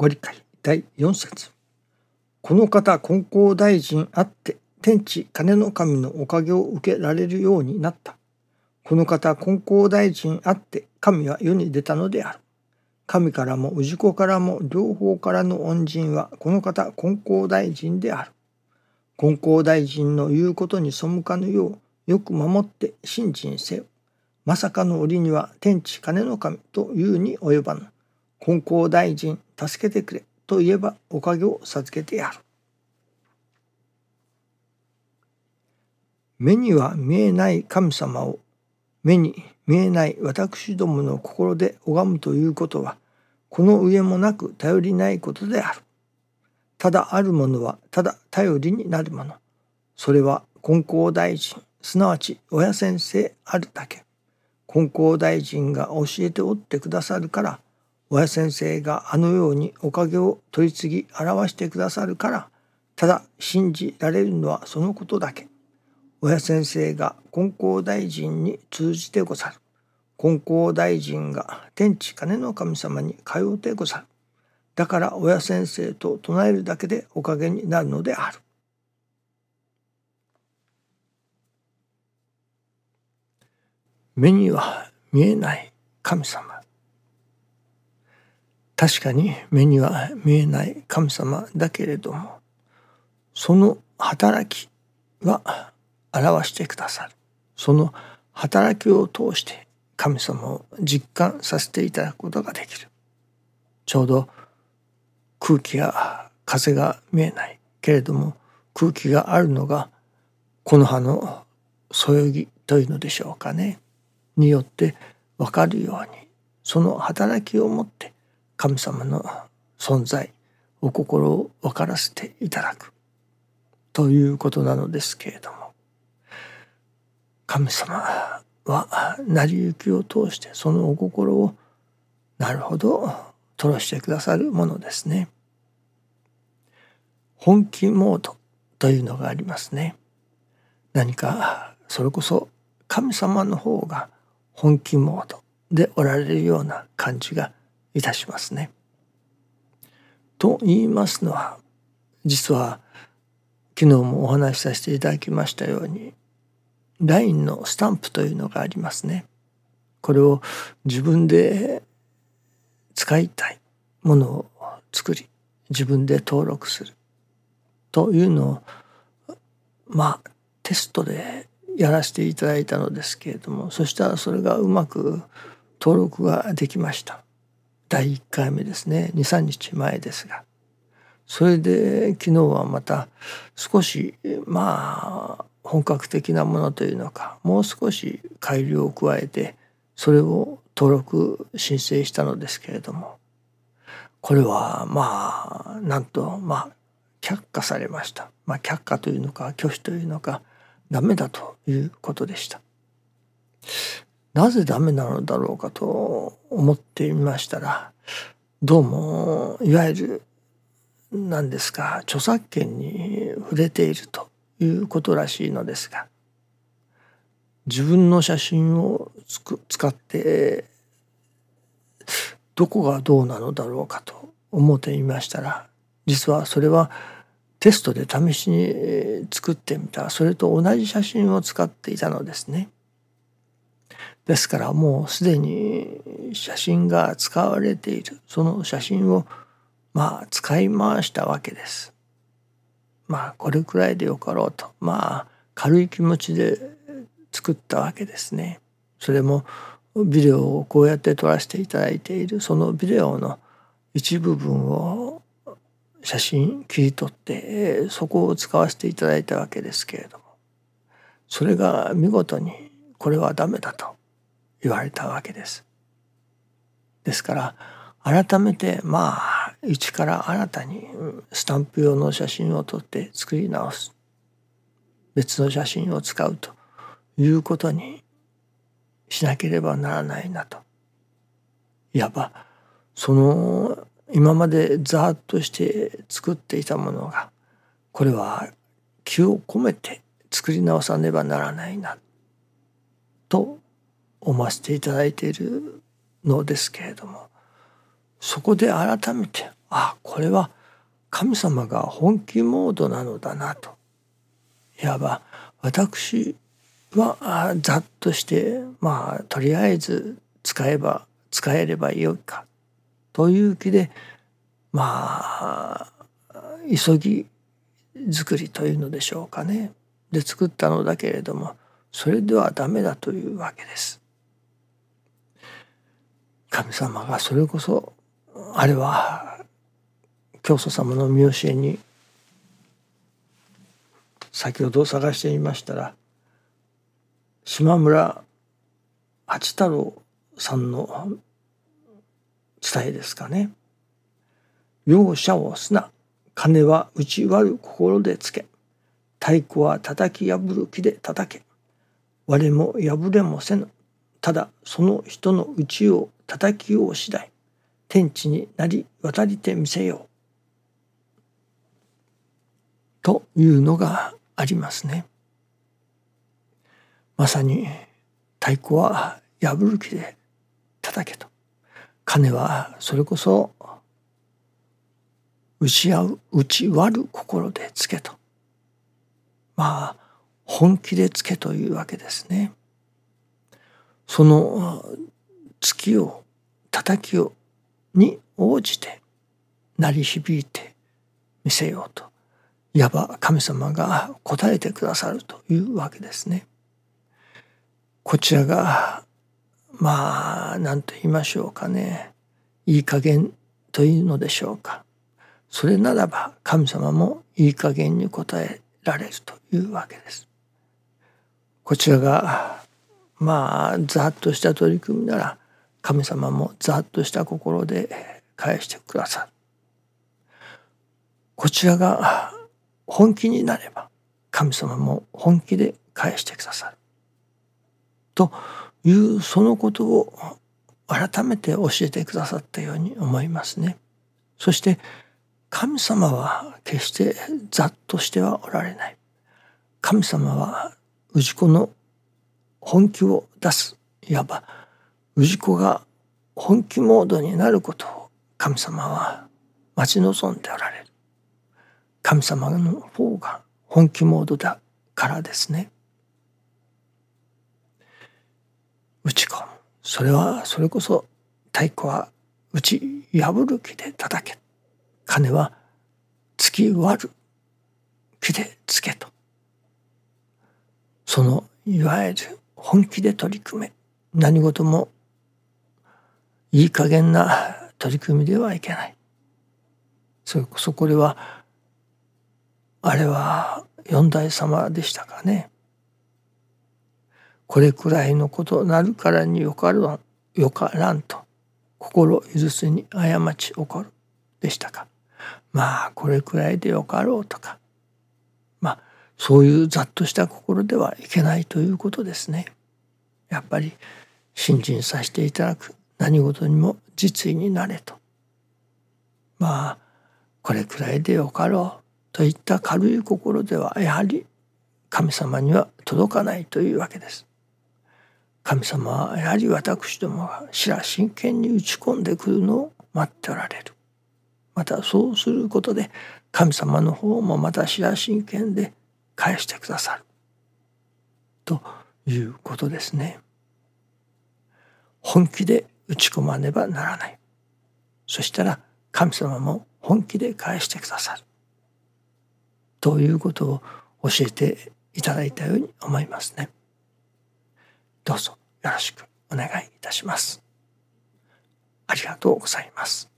ご理解第4節この方金光大臣あって天地金の神のおかげを受けられるようになった。この方金光大臣あって神は世に出たのである。神からも氏子からも両方からの恩人はこの方金光大臣である。金光大臣の言うことに背かぬようよく守って信心せよ。まさかの折には天地金の神というに及ばぬ。金光大臣助けてくれと言えばおかげを授けてやる。目には見えない神様を目に見えない私どもの心で拝むということはこの上もなく頼りないことである。ただあるものはただ頼りになるもの。それは金光大臣すなわち親先生あるだけ。金光大臣が教えておってくださるから親先生があのようにおかげを取り次ぎ表してくださるからただ信じられるのはそのことだけ。親先生が金光大臣に通じてござる。金光大臣が天地金の神様に通うてござる。だから親先生と唱えるだけでおかげになるのである。目には見えない神様。確かに目には見えない神様だけれどもその働きは表してくださる。その働きを通して神様を実感させていただくことができる。ちょうど空気や風が見えないけれども空気があるのがこの葉のそよぎというのでしょうかね。によって分かるようにその働きをもって神様の存在お心を分からせていただくということなのですけれども神様は成り行きを通してそのお心をなるほど吐露してくださるものですね。本気モードというのがありますね。何かそれこそ神様の方が本気モードでおられるような感じがいたしますね。と言いますのは実は昨日もお話しさせていただきましたように LINE のスタンプというのがありますね。これを自分で使いたいものを作り自分で登録するというのをまあテストでやらせていただいたのですけれどもそしたらそれがうまく登録ができました。第1回目ですね23日前ですがそれで昨日はまた少しまあ本格的なものというのかもう少し改良を加えてそれを登録申請したのですけれどもこれはまあなんとまあ却下されました。まあ、却下というのか拒否というのかダメだということでした。なぜダメなのだろうかと思ってみましたらどうもいわゆる何ですか著作権に触れているということらしいのですが自分の写真を使ってどこがどうなのだろうかと思ってみましたら実はそれはテストで試しに作ってみたそれと同じ写真を使っていたのですね。ですからもうすでに写真が使われているその写真をまあ使い回したわけです。まあこれくらいでよかろうとまあ軽い気持ちで作ったわけですね。それもビデオをこうやって撮らせていただいているそのビデオの一部分を写真切り取ってそこを使わせていただいたわけですけれどもそれが見事にこれはダメだと言われたわけです。ですから改めてまあ一から新たにスタンプ用の写真を撮って作り直す。別の写真を使うということにしなければならないなと。いわばその今までざーっとして作っていたものがこれは気を込めて作り直さねばならないな。と思わせていただいているのですけれどもそこで改めてあこれは神様が本気モードなのだなと。いわば私はざっとしてまあとりあえず使えば使えればよいか。という気でまあ急ぎ作りというのでしょうかね。で作ったのだけれどもそれではダメだというわけです。神様がそれこそあれは教祖様の見教えに先ほど探してみましたら島村八太郎さんの伝えですかね。容赦をすな金は打ち割る心でつけ太鼓は叩き破る気で叩け割れも破れもせぬ。ただその人のうちを叩きよう次第天地になり渡りてみせよう。というのがありますね。まさに太鼓は破る気で叩けと。金はそれこそ打ち合う打ち割る心でつけと。まあ本気でつけというわけですね。その月を叩きをに応じて鳴り響いてみせようといわば神様が答えてくださるというわけですね。こちらがまあ何と言いましょうかねいい加減というのでしょうかそれならば神様もいい加減に答えられるというわけです。こちらがまあざっとした取り組みなら神様もざっとした心で返してくださる。こちらが本気になれば神様も本気で返してくださる。というそのことを改めて教えてくださったように思いますね。そして神様は決してざっとしてはおられない。神様は氏子の本気を出す。いわば氏子が本気モードになることを神様は待ち望んでおられる。神様の方が本気モードだからですね。打ち込むそれはそれこそ太鼓は打ち破る気で叩け。金は突き割る気でつけと。そのいわゆる本気で取り組め何事もいい加減な取り組みではいけない。それこそこではあれは四代様でしたかね。これくらいのことなるからによかろんよからんと心許すに過ち起こるでしたか。まあこれくらいでよかろうとか。まあそういうざっとした心ではいけないということですね。やっぱり信心させていただく何事にも実意になれとまあこれくらいでよかろうといった軽い心ではやはり神様には届かないというわけです。神様はやはり私どもが白真剣に打ち込んでくるのを待っておられる。またそうすることで神様の方もまた白真剣で返してくださる。ということですね。本気で打ち込まねばならない。そしたら神様も本気で返してくださる。ということを教えていただいたように思いますね。どうぞよろしくお願いいたします。ありがとうございます。